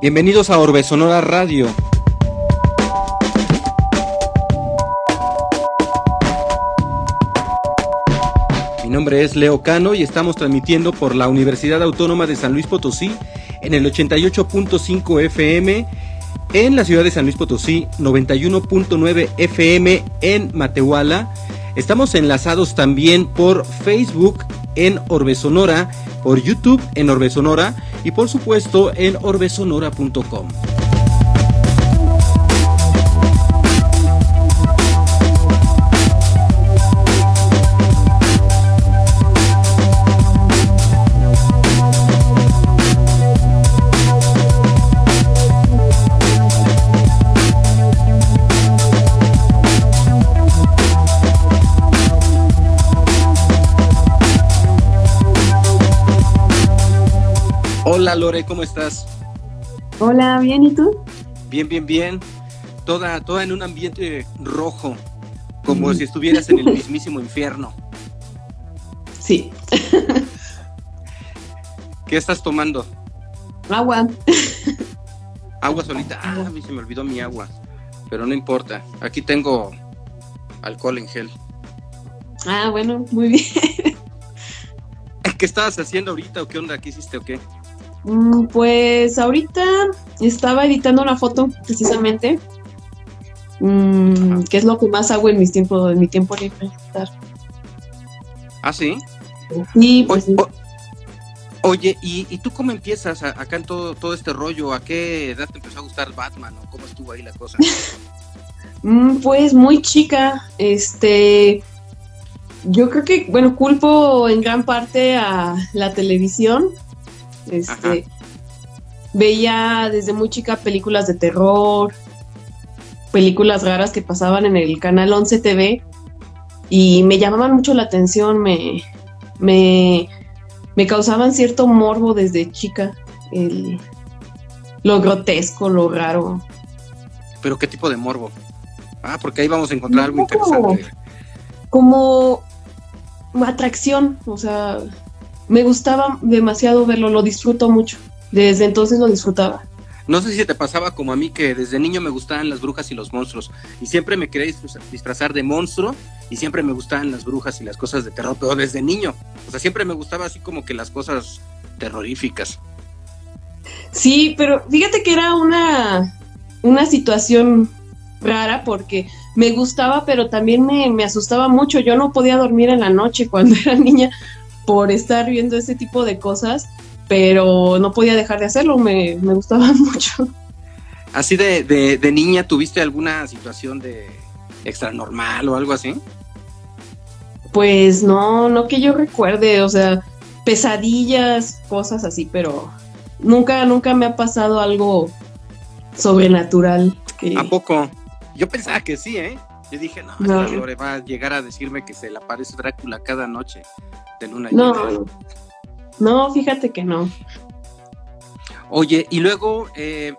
Bienvenidos a Orbe Sonora Radio. Mi nombre es Leo Cano y estamos transmitiendo por la Universidad Autónoma de San Luis Potosí en el 88.5 FM en la ciudad de San Luis Potosí, 91.9 FM en Matehuala. Estamos enlazados también por Facebook en Orbe Sonora, por YouTube en Orbe Sonora y por supuesto en orbesonora.com. Hola Lore, ¿cómo estás? Hola, bien, ¿y tú? Bien, bien, bien. Toda, toda en un ambiente rojo, como si estuvieras en el mismísimo infierno. Sí. ¿Qué estás tomando? Agua. Agua solita. Ah, a mí se me olvidó mi agua. Pero no importa. Aquí tengo alcohol en gel. Ah, bueno, muy bien. ¿Qué estabas haciendo ahorita o qué onda? ¿Qué hiciste o qué? Mm, Pues ahorita estaba editando una foto, precisamente. Mm, que es lo que más hago en mis tiempos, en mi tiempo libre. Ah, sí. Y O- pues, o- oye, ¿y, y tú cómo empiezas a- acá en todo, todo este rollo? ¿A qué edad te empezó a gustar Batman o cómo estuvo ahí la cosa? mm, pues muy chica. Este. Yo creo que, bueno, culpo en gran parte a la televisión. Este. Veía desde muy chica películas de terror, películas raras que pasaban en el canal 11 TV y me llamaban mucho la atención, me, me, me causaban cierto morbo desde chica, el- lo grotesco, lo raro. ¿Pero qué tipo de morbo? Ah, porque ahí vamos a encontrar algo interesante. como atracción, o sea, me gustaba demasiado verlo, lo disfruto mucho. Desde entonces lo disfrutaba. No sé si te pasaba como a mí que desde niño me gustaban las brujas y los monstruos y siempre me quería disfraz- disfrazar de monstruo y siempre me gustaban las brujas y las cosas de terror, pero desde niño. O sea, siempre me gustaba así como que las cosas terroríficas. Sí, pero fíjate que era una, una situación rara porque me gustaba, pero también me, me asustaba mucho. Yo no podía dormir en la noche cuando era niña por estar viendo ese tipo de cosas, pero no podía dejar de hacerlo, me, me gustaba mucho. Así de, de, de niña, ¿tuviste alguna situación de extranormal o algo así? Pues no, no que yo recuerde, o sea, pesadillas, cosas así, pero nunca, nunca me ha pasado algo sobrenatural. Que... ¿A poco? Yo pensaba que sí, ¿eh? Yo dije, no, No. esta Lore va a llegar a decirme que se le aparece Drácula cada noche de luna No, llena. no, no, fíjate que no. Oye, y luego eh,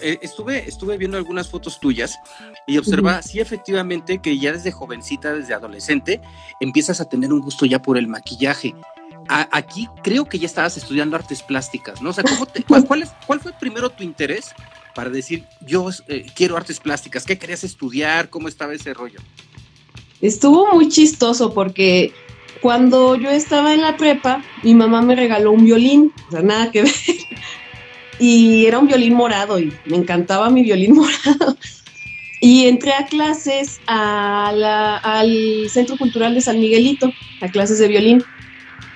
eh, estuve, estuve viendo algunas fotos tuyas y observa, sí, efectivamente, que ya desde jovencita, desde adolescente, empiezas a tener un gusto ya por el maquillaje. A- aquí creo que ya estabas estudiando artes plásticas, ¿no? O sea, ¿cómo te- cuál, cuál es- cuál fue primero tu interés para decir, yo eh, quiero artes plásticas? ¿Qué querías estudiar? ¿Cómo estaba ese rollo? Estuvo muy chistoso porque cuando yo estaba en la prepa, mi mamá me regaló un violín, o sea, nada que ver. Y era un violín morado y me encantaba mi violín morado. Y entré a clases a la- al Centro Cultural de San Miguelito, a clases de violín.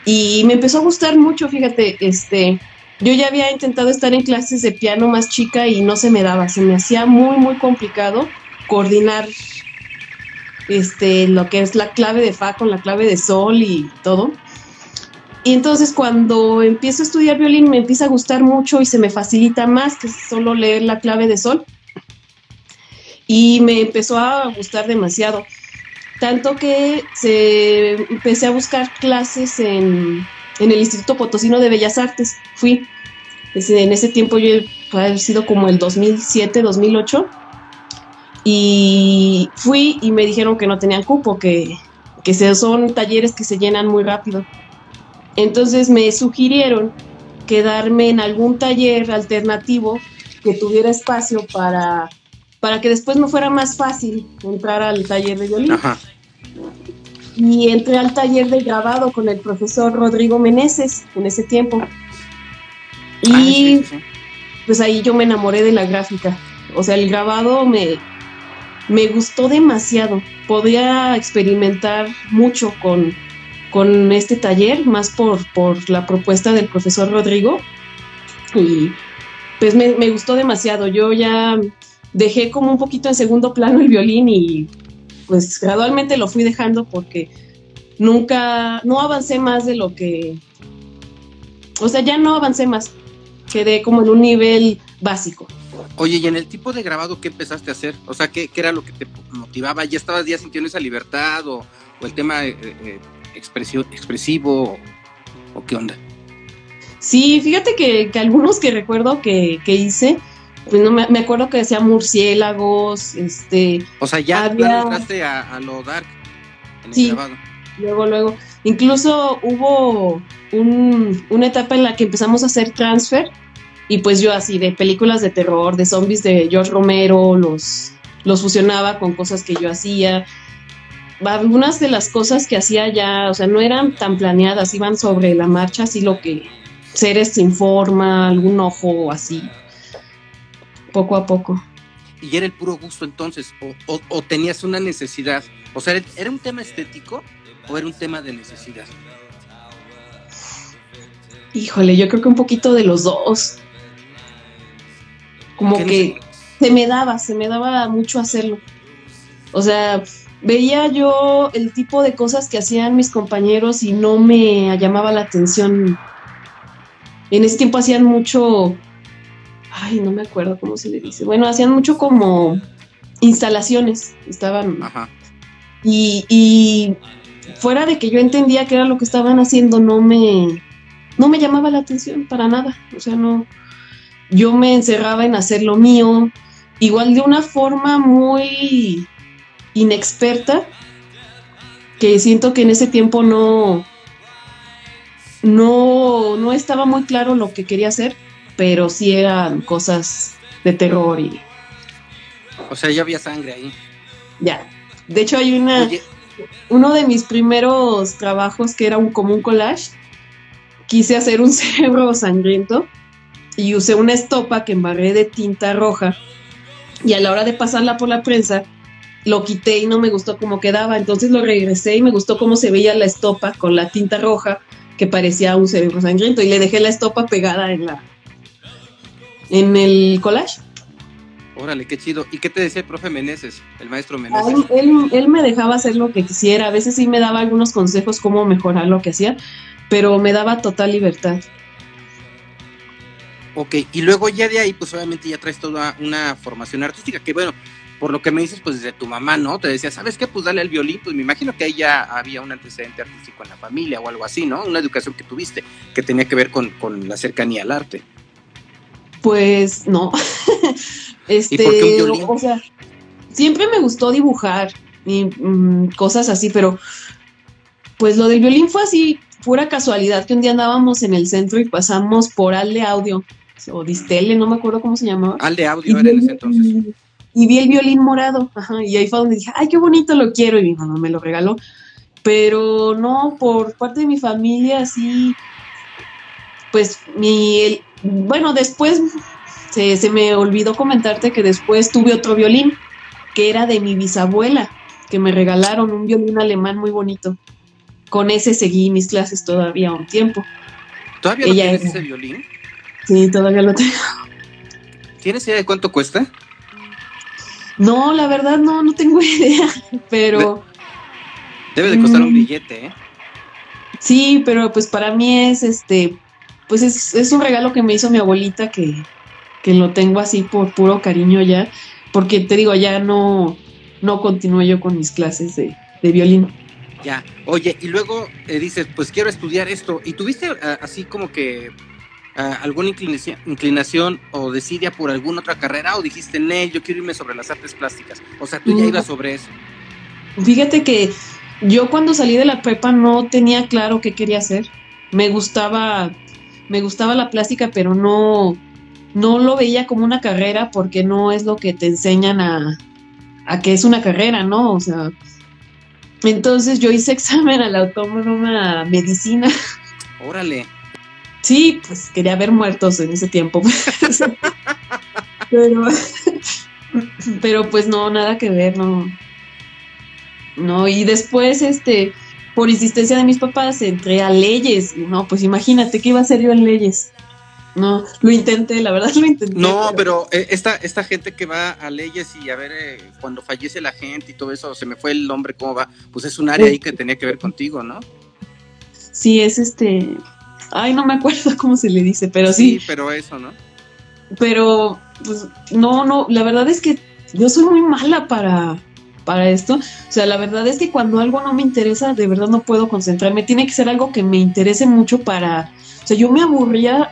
Y me empezó a gustar mucho, fíjate, este, yo ya había intentado estar en clases de piano más chica y no se me daba, se me hacía muy, muy complicado coordinar este, lo que es la clave de fa con la clave de sol y todo. Y entonces cuando empiezo a estudiar violín me empieza a gustar mucho y se me facilita más que solo leer la clave de sol. Y me empezó a gustar demasiado. Tanto que se, empecé a buscar clases en, en el Instituto Potosino de Bellas Artes. Fui. En ese tiempo yo haber sido como el 2007, 2008. Y fui y me dijeron que no tenían cupo, que, que se- son talleres que se llenan muy rápido. Entonces me sugirieron quedarme en algún taller alternativo que tuviera espacio para, para que después me fuera más fácil entrar al taller de violín. Y entré al taller de grabado con el profesor Rodrigo Meneses en ese tiempo. Y ah, pues ahí yo me enamoré de la gráfica. O sea, el grabado me, me gustó demasiado. Podía experimentar mucho con, con este taller, más por, por la propuesta del profesor Rodrigo. Y pues me, me, gustó demasiado. Yo ya dejé como un poquito en segundo plano el violín y pues gradualmente lo fui dejando porque nunca, no avancé más de lo que, o sea, ya no avancé más. Quedé como en un nivel básico. Oye, ¿y en el tipo de grabado qué empezaste a hacer? O sea, ¿qué, qué era lo que te motivaba? ¿Ya estabas ya sintiendo esa libertad o, o el tema eh, eh, expresivo o, qué onda? Sí, fíjate que, algunos que recuerdo que, hice, pues no me, acuerdo que decía murciélagos, este. O sea, ya entraste a, lo dark en sí, Luego, luego. Incluso hubo una etapa en la que empezamos a hacer transfer y pues yo así de películas de terror, de zombies de George Romero, los, los fusionaba con cosas que yo hacía algunas de las cosas que hacía ya, o sea, no eran tan planeadas, iban sobre la marcha, así lo que Ceres sin forma, algún ojo así, poco a poco. ¿Y era el puro gusto entonces? ¿O, tenías una necesidad? O sea, ¿era un tema estético o era un tema de necesidad? Híjole, yo creo que un poquito de los dos. Como que se me daba, se me daba mucho hacerlo. O sea, veía yo el tipo de cosas que hacían mis compañeros y no me llamaba la atención. En ese tiempo hacían mucho, ay, no me acuerdo cómo se le dice. Bueno, hacían mucho como instalaciones, estaban. Ajá. Y, y fuera de que yo entendía qué era lo que estaban haciendo, no me, no me llamaba la atención para nada. O sea, no, yo me encerraba en hacer lo mío, igual de una forma muy inexperta, que siento que en ese tiempo no, no, no estaba muy claro lo que quería hacer, pero sí eran cosas de terror y... O sea, ya había sangre ahí. Ya. De hecho, hay una... Uno de mis primeros trabajos que era un, como un collage, quise hacer un cerebro sangriento y usé una estopa que embarré de tinta roja y a la hora de pasarla por la prensa lo quité y no me gustó cómo quedaba, entonces lo regresé y me gustó cómo se veía la estopa con la tinta roja que parecía un cerebro sangriento y le dejé la estopa pegada en la en el collage. Órale, qué chido. ¿Y qué te decía el profe Meneses, el maestro Meneses? él, me dejaba hacer lo que quisiera, a veces sí me daba algunos consejos cómo mejorar lo que hacía, pero me daba total libertad. Ok, y luego ya de ahí, pues obviamente ya traes toda una formación artística, que bueno, por lo que me dices, pues desde tu mamá, ¿no? Te decía, ¿sabes qué? Pues dale al violín, pues me imagino que ahí ya había un antecedente artístico en la familia o algo así, ¿no? Una educación que tuviste que tenía que ver con, la cercanía al arte. Pues no. este, ¿Y por qué un violín? O sea, siempre me gustó dibujar y mm, cosas así, pero pues lo del violín fue así, pura casualidad, que un día andábamos en el centro y pasamos por Alde Audio, o Distele, no me acuerdo cómo se llamaba. Alde Audio era en ese entonces y vi el violín morado, ajá, y ahí fue donde dije, ay, qué bonito lo quiero, y mi mamá me lo regaló, pero no, por parte de mi familia, así, pues mi, bueno, después se, se me olvidó comentarte que después tuve otro violín, que era de mi bisabuela, que me regalaron un violín alemán muy bonito. Con ese seguí mis clases todavía un tiempo. ¿Todavía tienes ese violín? Sí, todavía lo tengo. ¿Tienes idea de cuánto cuesta? No, la verdad no, no tengo idea, pero... Debe de costar un mm. billete, ¿eh? Sí, pero pues para mí es este, pues es, un regalo que me hizo mi abuelita que, lo tengo así por puro cariño ya, porque te digo, ya no, no continúo yo con mis clases de, violín. Ya, oye, y luego eh, dices, pues quiero estudiar esto, y tuviste ah, así como que alguna inclinación, inclinación, o decidia por alguna otra carrera o dijiste, no, yo quiero irme sobre las artes plásticas? O sea, tú ya ibas sobre eso. Fíjate que yo cuando salí de la prepa no tenía claro qué quería hacer. Me gustaba, me gustaba la plástica, pero no, no lo veía como una carrera porque no es lo que te enseñan a, a que es una carrera, ¿no? O sea, entonces yo hice examen a la autónoma medicina. Órale. Sí, pues quería ver muertos en ese tiempo. pero, pero pues no, nada que ver, no. No, y después, este, por insistencia de mis papás, entré a leyes. No, pues imagínate que iba a ser yo en leyes. No, lo intenté, la verdad lo intenté. No, pero, eh, esta, esta gente que va a leyes y a ver eh, cuando fallece la gente y todo eso, se me fue el nombre, ¿cómo va? Pues es un área ahí que tenía que ver contigo, ¿no? Sí, es este. Ay, no me acuerdo cómo se le dice, pero sí. Sí, pero eso, ¿no? Pero, pues, no, no, la verdad es que yo soy muy mala para, para esto. O sea, la verdad es que cuando algo no me interesa, de verdad no puedo concentrarme. Tiene que ser algo que me interese mucho para... O sea, yo me aburría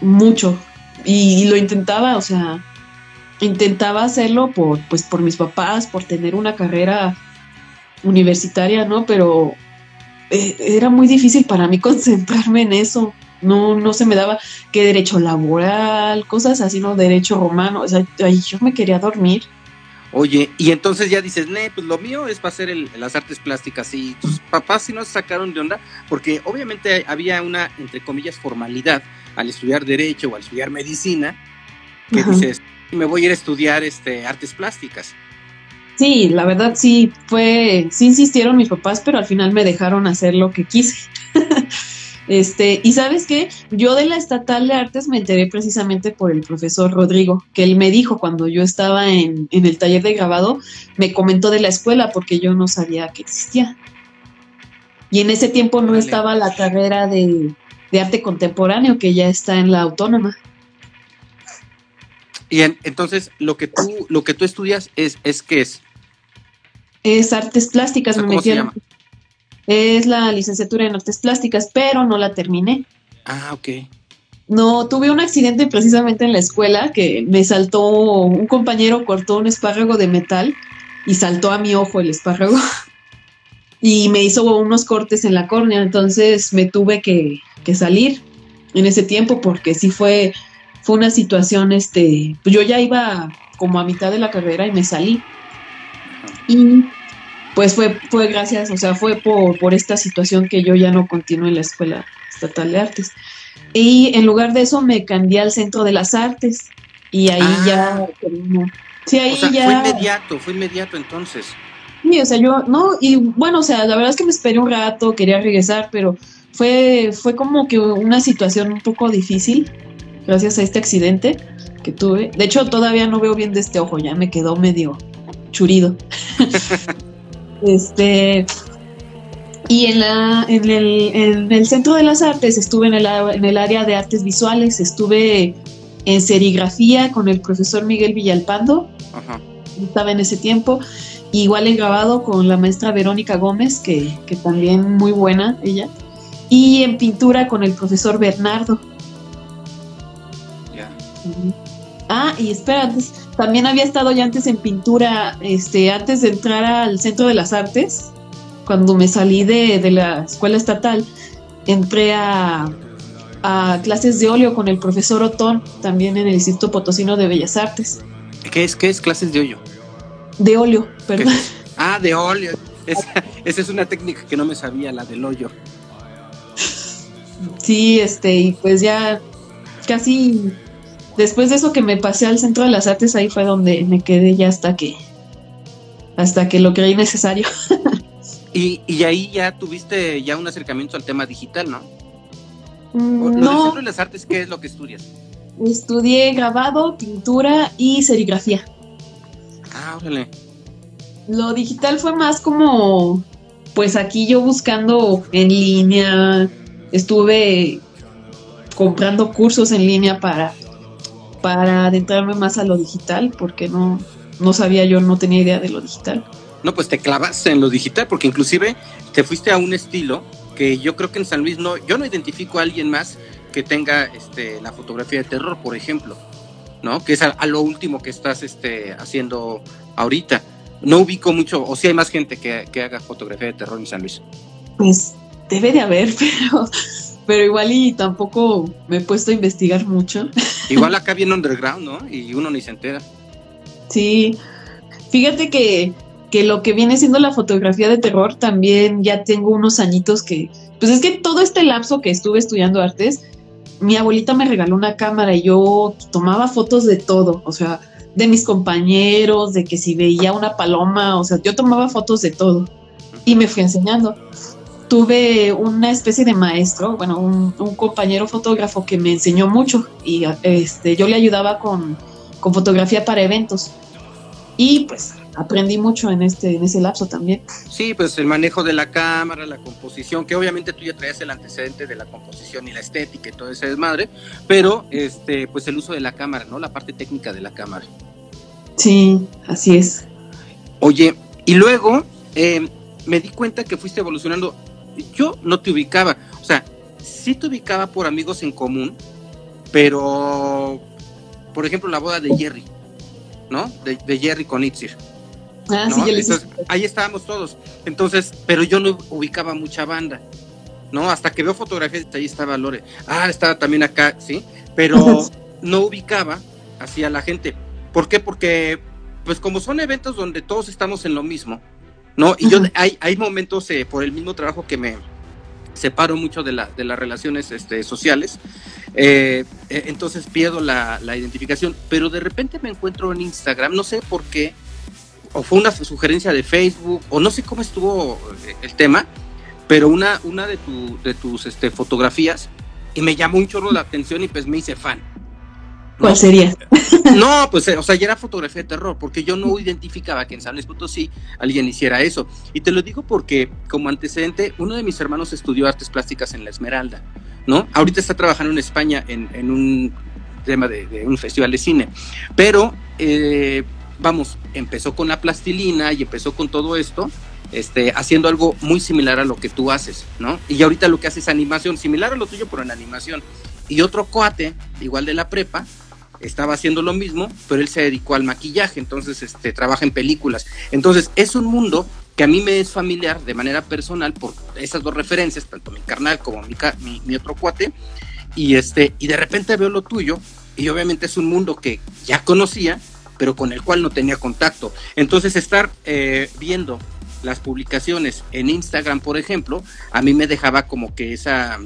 mucho y, lo intentaba, o sea, intentaba hacerlo por, pues, por mis papás, por tener una carrera universitaria, ¿no? Pero eh, era muy difícil para mí concentrarme en eso. No, no se me daba que derecho laboral, cosas así, ¿no? Derecho romano. O sea, yo me quería dormir. Oye, y entonces ya dices, nee, pues lo mío es para hacer las artes plásticas. Y tus papás sí nos sacaron de onda, porque obviamente había una, entre comillas, formalidad al estudiar Derecho o al estudiar Medicina, que dices, me voy a ir a estudiar este, artes plásticas. Sí, la verdad sí fue, sí insistieron mis papás, pero al final me dejaron hacer lo que quise. este, y sabes qué, yo de la estatal de artes me enteré precisamente por el profesor Rodrigo, que él me dijo cuando yo estaba en, en el taller de grabado, me comentó de la escuela porque yo no sabía que existía. Y en ese tiempo no estaba la carrera de, de arte contemporáneo que ya está en la autónoma. Y entonces lo que tú lo que tú estudias es es qué es? Es artes plásticas, me ¿cómo se llama? Es la licenciatura en artes plásticas, pero no la terminé. Ah, ok. No, tuve un accidente precisamente en la escuela que me saltó, un compañero cortó un espárrago de metal y saltó a mi ojo el espárrago y me hizo unos cortes en la córnea, entonces me tuve que, que salir en ese tiempo porque sí fue, fue una situación, este, yo ya iba como a mitad de la carrera y me salí. Y pues fue, fue gracias, o sea, fue por, por esta situación que yo ya no continué en la Escuela Estatal de Artes. Y en lugar de eso me cambié al Centro de las Artes y ahí ya... Ah. Sí, ahí ya... Fue inmediato, fue inmediato entonces. Sí, o sea, yo, no, y bueno, o sea, la verdad es que me esperé un rato, quería regresar, pero fue, fue como que una situación un poco difícil gracias a este accidente que tuve. De hecho, todavía no veo bien de este ojo, ya me quedó medio churido. este. Y en, la, en, el, en el Centro de las Artes estuve en el, en el área de artes visuales, estuve en serigrafía con el profesor Miguel Villalpando, estaba en ese tiempo, igual en grabado con la maestra Verónica Gómez, que, que también muy buena ella. Y en pintura con el profesor Bernardo. Ah, y espera, también había estado ya antes en pintura, este, antes de entrar al Centro de las Artes, cuando me salí de, la escuela estatal, entré a, clases de óleo con el profesor Otón, también en el Instituto Potosino de Bellas Artes. ¿Qué es, qué es clases de óleo? De óleo, perdón. Ah, de óleo. esa es una técnica que no me sabía, la del óleo. Sí, este, y pues ya casi después de eso que me pasé al centro de las artes, ahí fue donde me quedé ya hasta que hasta que lo creí necesario. y, y ahí ya tuviste ya un acercamiento al tema digital, ¿no? Mm, no. Del centro de las artes, ¿qué es lo que estudias? Estudié grabado, pintura y serigrafía. Ah, órale. Lo digital fue más como, pues aquí yo buscando en línea, estuve comprando cursos en línea para, para adentrarme más a lo digital, porque no, no sabía yo, no tenía idea de lo digital. No, pues te clavaste en lo digital, porque inclusive te fuiste a un estilo que yo creo que en San Luis no, yo no identifico a alguien más que tenga este, la fotografía de terror, por ejemplo, ¿no? Que es a, lo último que estás este, haciendo ahorita. No ubico mucho, o si hay más gente que, que haga fotografía de terror en San Luis. Pues debe de haber, pero pero igual y tampoco me he puesto a investigar mucho. Igual acá viene underground, ¿no? Y uno ni se entera. Sí, fíjate que, que lo que viene siendo la fotografía de terror también ya tengo unos añitos que, pues es que todo este lapso que estuve estudiando artes, mi abuelita me regaló una cámara y yo tomaba fotos de todo, o sea, de mis compañeros, de que si veía una paloma, o sea, yo tomaba fotos de todo y me fui enseñando. Tuve una especie de maestro, bueno, un, compañero fotógrafo que me enseñó mucho y este, yo le ayudaba con, con fotografía para eventos. Y pues aprendí mucho en este en ese lapso también. Sí, pues el manejo de la cámara, la composición, que obviamente tú ya traías el antecedente de la composición y la estética y todo ese desmadre, pero este pues el uso de la cámara, ¿no? La parte técnica de la cámara. Sí, así es. Oye, y luego em, me di cuenta que fuiste evolucionando. Yo no te ubicaba, o sea, sí te ubicaba por amigos en común, pero, por ejemplo, la boda de Jerry, ¿no? De, Jerry con Itzir. Ah, sí, ahí estábamos todos. Entonces, pero yo no ubicaba mucha banda, ¿no? Hasta que veo fotografías, ahí estaba Lore. Ah, estaba también acá, ¿sí? Pero no ubicaba así a la gente. ¿Por qué? Porque, pues como son eventos donde todos estamos en lo mismo, ¿no? Y yo, hay, hay momentos eh, por el mismo trabajo que me separo mucho de, la, de las relaciones este, sociales, eh, eh, entonces pierdo la, la, identificación, pero de repente me encuentro en Instagram, no sé por qué, o fue una sugerencia de Facebook, o no sé cómo estuvo el tema, pero una, una de, tu, de tus este, fotografías, y me llamó un chorro la atención y pues me hice fan. ¿Cuál sería? No, pues, o sea, ya era fotografía de terror, porque yo no identificaba que en San Luis Potosí alguien hiciera eso. Y te lo digo porque, como antecedente, uno de mis hermanos estudió artes plásticas en La Esmeralda, ¿no? Ahorita está trabajando en España en, un tema de, un festival de cine. Pero, eh, vamos, empezó con la plastilina y empezó con todo esto, este, haciendo algo muy similar a lo que tú haces, ¿no? Y ahorita lo que hace es animación, similar a lo tuyo, pero en animación. Y otro cuate, igual de la prepa, estaba haciendo lo mismo, pero él se dedicó al maquillaje, entonces este, trabaja en películas. Entonces es un mundo que a mí me es familiar de manera personal por esas dos referencias, tanto mi carnal como mi, mi, otro cuate, y, este, y de repente veo lo tuyo, y obviamente es un mundo que ya conocía, pero con el cual no tenía contacto. Entonces estar eh, viendo las publicaciones en Instagram, por ejemplo, a mí me dejaba como que esa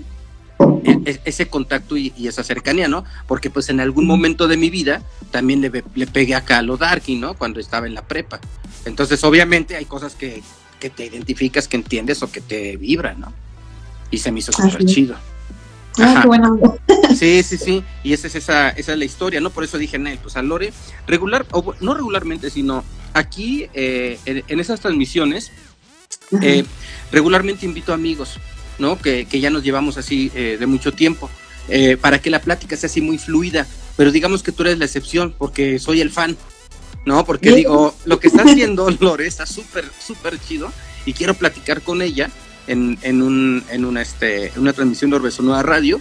e, e, ese contacto y, esa cercanía, ¿no? Porque pues en algún momento de mi vida también le, pegué acá a lo darky, ¿no? Cuando estaba en la prepa. Entonces obviamente hay cosas que, te identificas, que entiendes o que te vibran, ¿no? Y se me hizo súper chido. Ah. Sí, sí, sí. Y esa es esa, esa es la historia, ¿no? Por eso dije, Nel, pues a Lore, regular, o no regularmente, sino aquí eh, en, esas transmisiones, eh, regularmente invito amigos, ¿no? Que, ya nos llevamos así eh, de mucho tiempo, eh, para que la plática sea así muy fluida, pero digamos que tú eres la excepción porque soy el fan, ¿no? Porque digo, lo que está haciendo Lore está súper, súper chido y quiero platicar con ella en, en, un, en una, este, una transmisión de Orbeso Nueva Radio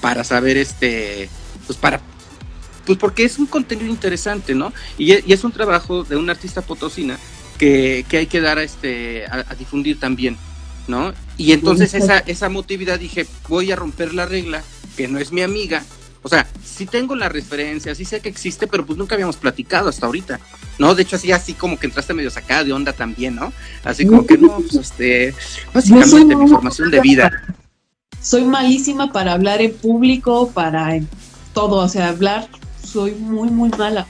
para saber, este, pues para pues porque es un contenido interesante, ¿no? Y, es un trabajo de una artista potosina que, hay que dar este, a difundir también. ¿No? Y entonces esa, esa motividad dije, voy a romper la regla, que no es mi amiga. O sea, sí tengo la referencia, sí sé que existe, pero pues nunca habíamos platicado hasta ahorita, ¿no? De hecho, así, así como que entraste medio sacada de onda también, ¿no? Así como que no, pues este, básicamente mi formación de vida. Soy malísima para hablar en público, para todo, o sea, hablar, soy muy, muy mala.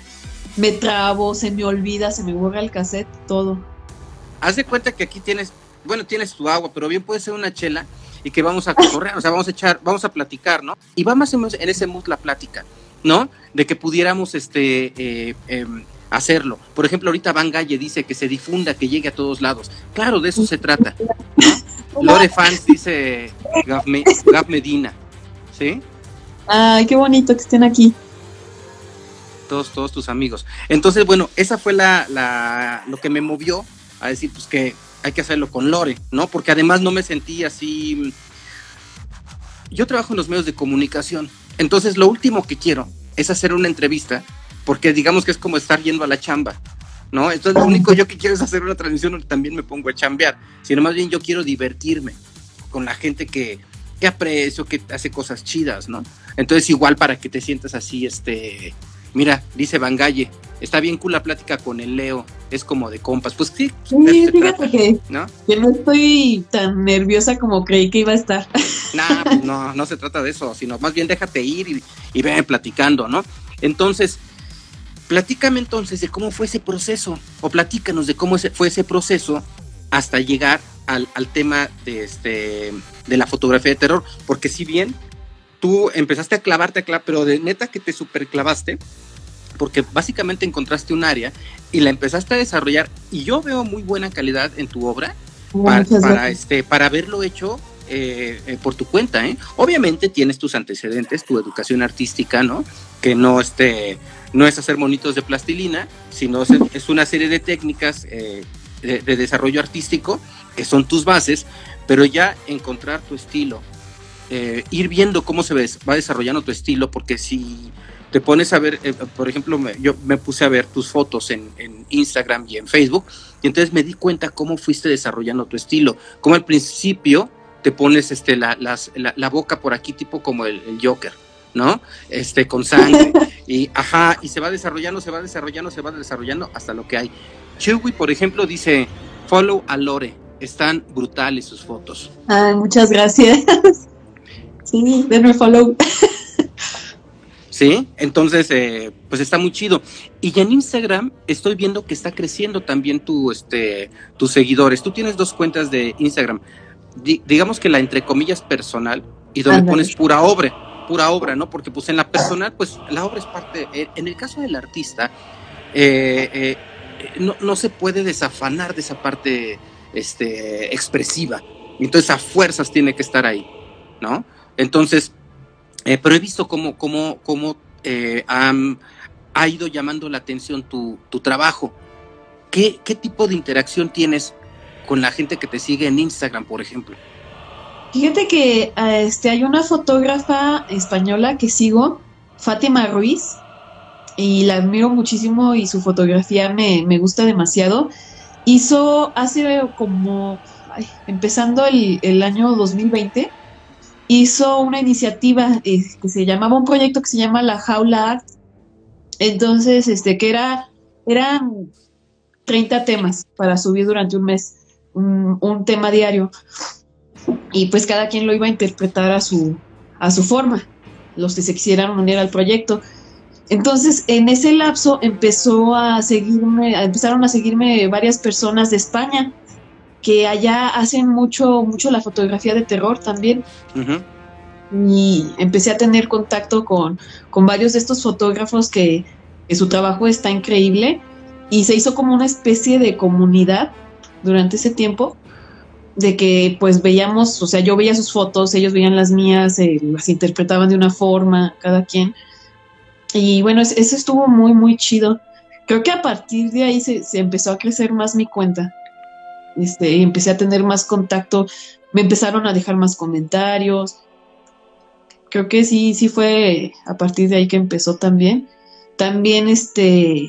Me trabo, se me olvida, se me borra el cassette, todo. Haz de cuenta que aquí tienes bueno, tienes tu agua, pero bien puede ser una chela y que vamos a correr, o sea, vamos a echar, vamos a platicar, ¿no? Y va más o menos en ese mood la plática, ¿no? De que pudiéramos este, eh, em, hacerlo. Por ejemplo, ahorita Van Galle dice que se difunda, que llegue a todos lados. Claro, de eso se trata. ¿no? Lore Fans dice Gaf, Medina, ¿sí? Ay, qué bonito que estén aquí. Todos, todos tus amigos. Entonces, bueno, esa fue la, la, lo que me movió a decir, pues que hay que hacerlo con Lore, ¿no? Porque además no me sentí así... Yo trabajo en los medios de comunicación, entonces lo último que quiero es hacer una entrevista, porque digamos que es como estar yendo a la chamba, ¿no? Entonces lo único yo que quiero es hacer una transmisión donde también me pongo a chambear, sino más bien yo quiero divertirme con la gente que, que aprecio, que hace cosas chidas, ¿no? Entonces igual para que te sientas así, este, mira, dice Bangalle, está bien cool la plática con el Leo, es como de compas, pues sí. Sí, fíjate que, ¿no? que no estoy tan nerviosa como creí que iba a estar. Nah, pues no, no se trata de eso, sino más bien déjate ir y, y ven platicando, ¿no? Entonces, platícame entonces de cómo fue ese proceso, o platícanos de cómo fue ese proceso hasta llegar al, tema de, este, de la fotografía de terror, porque si bien tú empezaste a clavarte, a clavar, pero de neta que te superclavaste, porque básicamente encontraste un área y la empezaste a desarrollar y yo veo muy buena calidad en tu obra para, este, para haberlo hecho eh, eh, por tu cuenta. ¿eh? Obviamente tienes tus antecedentes, tu educación artística, ¿no? Que no, este, no es hacer monitos de plastilina, sino es, una serie de técnicas de, de desarrollo artístico que son tus bases, pero ya encontrar tu estilo, eh, ir viendo cómo se va desarrollando tu estilo, porque si te pones a ver, eh, por ejemplo, yo me puse a ver tus fotos en, Instagram y en Facebook, y entonces me di cuenta cómo fuiste desarrollando tu estilo, como al principio te pones este, la, la, boca por aquí, tipo como el, el, Joker, ¿no? Este, con sangre, y ajá, y se va desarrollando, se va desarrollando, se va desarrollando hasta lo que hay. Chewy, por ejemplo, dice, follow a Lore, están brutales sus fotos. Ah, muchas gracias. Sí, denme follow. Sí, entonces, eh, pues está muy chido. Y en Instagram estoy viendo que está creciendo también tu, este, tus seguidores. Tú tienes dos cuentas de Instagram. digamos que la entre comillas personal y donde pones pura obra, pura obra, ¿no? Porque pues en la personal, pues la obra es parte, eh, en el caso del artista, eh, no, no, se puede desafanar de esa parte este, expresiva. Entonces a fuerzas tiene que estar ahí, ¿no? Entonces, eh, pero he visto cómo, cómo, cómo eh, ha ido llamando la atención tu, tu trabajo. ¿Qué, ¿Qué, tipo de interacción tienes con la gente que te sigue en Instagram, por ejemplo? Fíjate que este, hay una fotógrafa española que sigo, Fátima Ruiz, y la admiro muchísimo y su fotografía me, me gusta demasiado hizo hace como, empezando el, el, año 2020, hizo una iniciativa eh, que se llamaba, un proyecto que se llama La Jaula Art. Entonces, este, que era, eran 30 temas para subir durante un mes, un, un tema diario. Y pues cada quien lo iba a interpretar a su, a su forma, los que se quisieran unir al proyecto. Entonces, en ese lapso empezó a seguirme, empezaron a seguirme varias personas de España que allá hacen mucho, mucho la fotografía de terror también. Y empecé a tener contacto con, con varios de estos fotógrafos que, que, su trabajo está increíble y se hizo como una especie de comunidad durante ese tiempo de que pues veíamos, o sea, yo veía sus fotos, ellos veían las mías, eh, las interpretaban de una forma, cada quien y bueno, eso estuvo muy, muy chido. Creo que a partir de ahí se, empezó a crecer más mi cuenta. Este, empecé a tener más contacto, me empezaron a dejar más comentarios. Creo que sí, sí fue a partir de ahí que empezó también. También, este,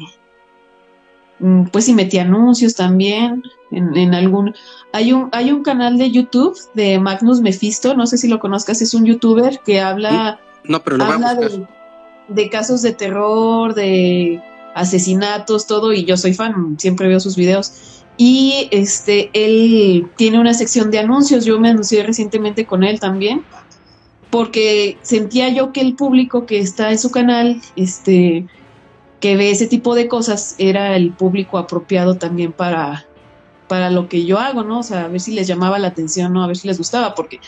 mm, pues sí metí anuncios también en, algún... Hay un, hay un canal de YouTube de Magnus Mephisto, no sé si lo conozcas, es un youtuber que habla... No, pero lo habla de, de casos de terror, de asesinatos, todo, y yo soy fan, siempre veo sus videos. Y este, él tiene una sección de anuncios, yo me anuncié recientemente con él también, porque sentía yo que el público que está en su canal, este, que ve ese tipo de cosas, era el público apropiado también para, para lo que yo hago, ¿no? O sea, a ver si les llamaba la atención, ¿no? A ver si les gustaba, porque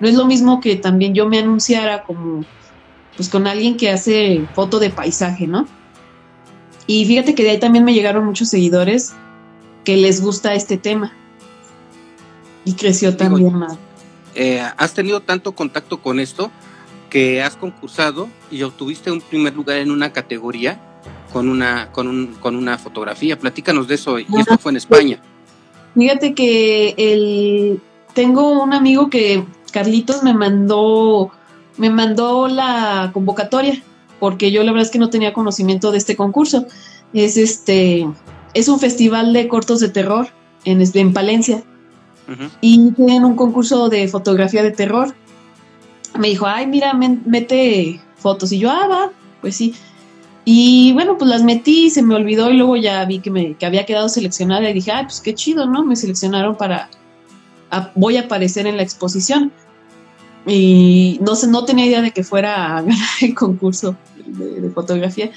no es lo mismo que también yo me anunciara como pues con alguien que hace foto de paisaje, ¿no? Y fíjate que de ahí también me llegaron muchos seguidores que les gusta este tema. Y creció también más. Eh, has tenido tanto contacto con esto que has concursado y obtuviste un primer lugar en una categoría con una, con, un, con una fotografía. Platícanos de eso. Y esto fue en España. Fíjate que el, tengo un amigo que Carlitos me mandó me mandó la convocatoria, porque yo la verdad es que no tenía conocimiento de este concurso. Es este, es un festival de cortos de terror en, en Palencia. Y tienen un concurso de fotografía de terror. me dijo, ay, mira, mete fotos. Y yo, ah, va, pues sí. Y bueno, pues las metí, se me olvidó y luego ya vi que, me, que había quedado seleccionada y dije, ay, pues qué chido, ¿no? Me seleccionaron para, voy a aparecer en la exposición. Y no sé, no tenía idea de que fuera a ganar el concurso de, fotografía.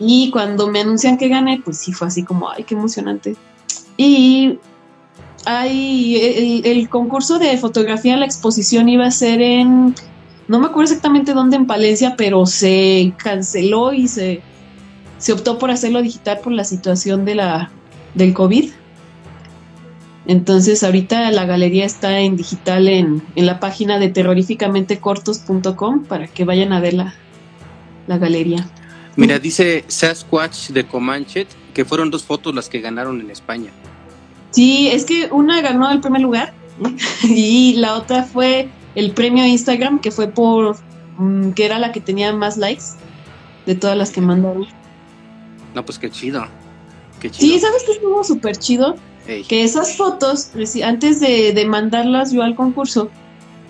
Y cuando me anuncian que gané, pues sí fue así como, ay, qué emocionante. Y hay el, concurso de fotografía, la exposición iba a ser en, no me acuerdo exactamente dónde en Palencia, pero se canceló y se, se optó por hacerlo digital por la situación de la, del COVID. Entonces ahorita la galería está en digital en, la página de terroríficamentecortos.com para que vayan a ver la, la galería. Mira, dice Sasquatch de Comanche que fueron dos fotos las que ganaron en España. Sí, es que una ganó el primer lugar y la otra fue el premio Instagram, que fue por, mm, que era la que tenía más likes de todas las que mandaron. No, pues qué chido. Qué chido. Sí, ¿sabes qué estuvo súper chido? Que esas fotos, antes de, mandarlas yo al concurso,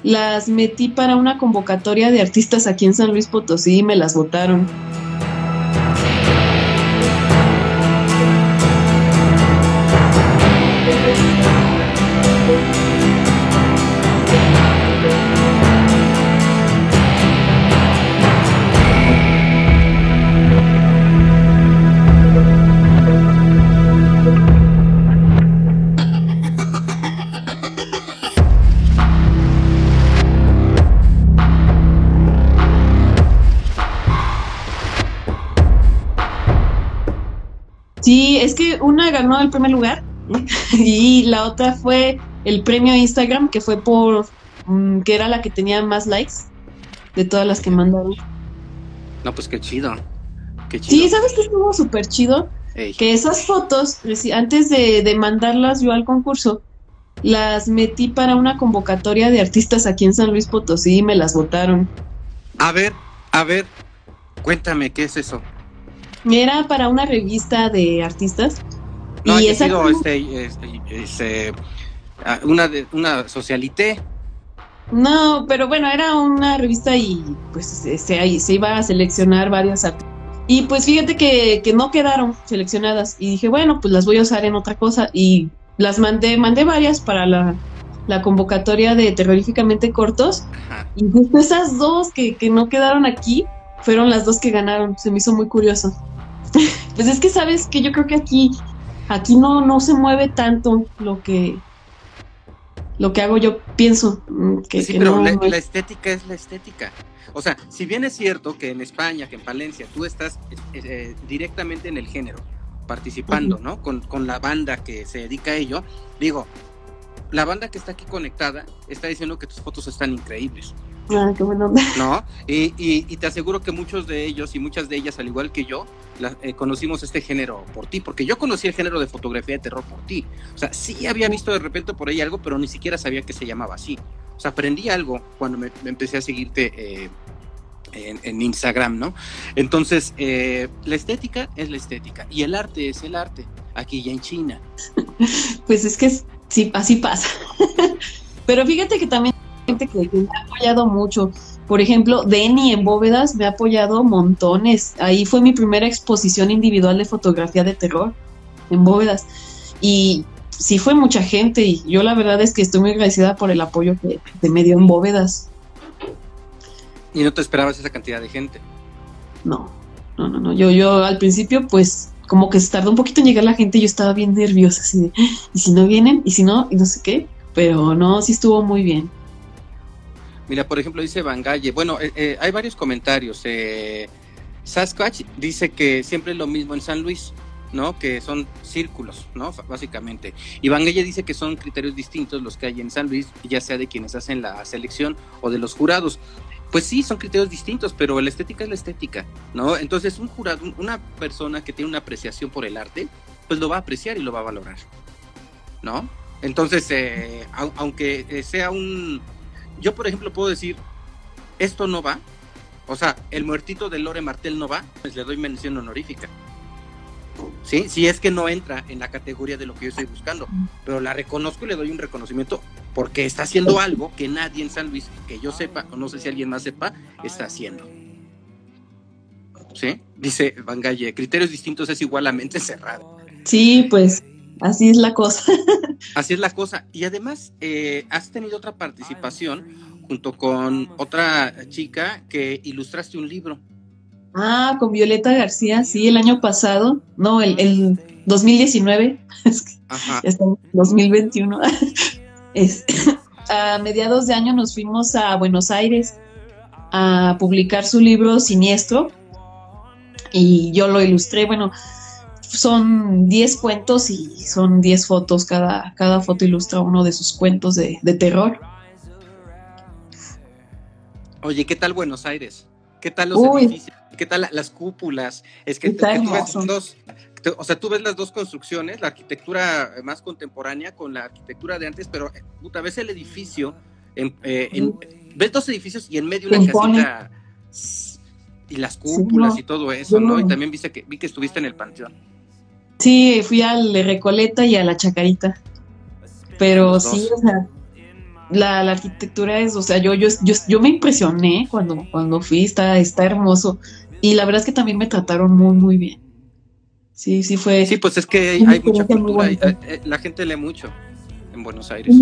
las metí para una convocatoria de artistas aquí en San Luis Potosí y me las votaron. Sí, es que una ganó el primer lugar y la otra fue el premio Instagram, que fue por mm, que era la que tenía más likes de todas las que mandaron. No, pues qué chido. Qué chido. Sí, ¿sabes qué estuvo súper chido? Que esas fotos, antes de, de mandarlas yo al concurso, las metí para una convocatoria de artistas aquí en San Luis Potosí y me las votaron. A ver, a ver, cuéntame, ¿qué es eso? Era para una revista de artistas. No, y esa sido este, este, este ah, una, de, una socialité. No, pero bueno, era una revista y pues se, se iba a seleccionar varias artistas. Y pues fíjate que, que, no quedaron seleccionadas. Y dije, bueno, pues las voy a usar en otra cosa. Y las mandé, mandé varias para la, la convocatoria de terroríficamente cortos. Y justo esas dos que, que no quedaron aquí, fueron las dos que ganaron. Se me hizo muy curioso. pues es que sabes que yo creo que aquí, aquí no, no se mueve tanto lo que lo que hago yo pienso mm, que, sí, pero la, estética es la estética. O sea, si bien es cierto que en España, que en Palencia, tú estás eh, eh, directamente en el género, participando, ¿no? Con, con, la banda que se dedica a ello, digo, la banda que está aquí conectada está diciendo que tus fotos están increíbles. Ah, qué bueno. ¿No? Y, y, te aseguro que muchos de ellos y muchas de ellas, al igual que yo, eh, conocimos este género por ti, porque yo conocí el género de fotografía de terror por ti. O sea, sí había visto de repente por ahí algo, pero ni siquiera sabía que se llamaba así. O sea, aprendí algo cuando me, empecé a seguirte eh, en, Instagram, ¿no? Entonces, eh, la estética es la estética y el arte es el arte, aquí ya en China. Pues es que sí, así pasa. pero fíjate que también que, me ha apoyado mucho. Por ejemplo, Denny en Bóvedas me ha apoyado montones. Ahí fue mi primera exposición individual de fotografía de terror en Bóvedas. Y sí fue mucha gente y yo la verdad es que estoy muy agradecida por el apoyo que, me dio en Bóvedas. ¿Y no te esperabas esa cantidad de gente? No, no, no, no. Yo, yo al principio pues como que se tardó un poquito en llegar la gente y yo estaba bien nerviosa, así de, ¿y si no vienen? ¿Y si no? Y no sé qué. Pero no, sí estuvo muy bien. Mira, por ejemplo, dice Bangalle. Bueno, eh, eh, hay varios comentarios. Eh, Sasquatch dice que siempre es lo mismo en San Luis, ¿no? Que son círculos, ¿no? Básicamente. Y Bangalle dice que son criterios distintos los que hay en San Luis, ya sea de quienes hacen la selección o de los jurados. Pues sí, son criterios distintos, pero la estética es la estética, ¿no? Entonces, un jurado, una persona que tiene una apreciación por el arte, pues lo va a apreciar y lo va a valorar, ¿no? Entonces, aunque sea un yo, por ejemplo, puedo decir, esto no va, o sea, el muertito de Lore Martel no va, pues le doy mención honorífica. ¿Sí? Si es que no entra en la categoría de lo que yo estoy buscando, pero la reconozco y le doy un reconocimiento porque está haciendo algo que nadie en San Luis, que yo sepa, o no sé si alguien más sepa, está haciendo. ¿Sí? Dice Van Galle, criterios distintos es igual a mente. Sí, pues así es la cosa. así es la cosa. Y además, eh, has tenido otra participación junto con otra chica que ilustraste un libro. Ah, con Violeta García, sí, el año pasado, no, el, el 2019, Ajá. 2021. Es, a mediados de año nos fuimos a Buenos Aires a publicar su libro Siniestro y yo lo ilustré, bueno, son 10 cuentos y son 10 fotos, cada, cada foto ilustra uno de sus cuentos de, terror. Oye, ¿qué tal Buenos Aires? ¿Qué tal los edificios? ¿Qué tal las cúpulas? Es que, tú ves dos, o sea, tú ves las dos construcciones, la arquitectura más contemporánea con la arquitectura de antes, pero eh, puta, ves el edificio, en, eh, ves dos edificios y en medio una casita y las cúpulas y todo eso, ¿no? Y también viste que, vi que estuviste en el panteón. Sí, fui al Recoleta y a la Chacarita. Pero sí, o sea, la, arquitectura es, o sea, yo, yo, yo, me impresioné cuando, cuando fui, está, está hermoso. Y la verdad es que también me trataron muy, muy bien. Sí, sí fue. Sí, pues es que hay, mucha cultura, eh, eh, la gente lee mucho en Buenos Aires.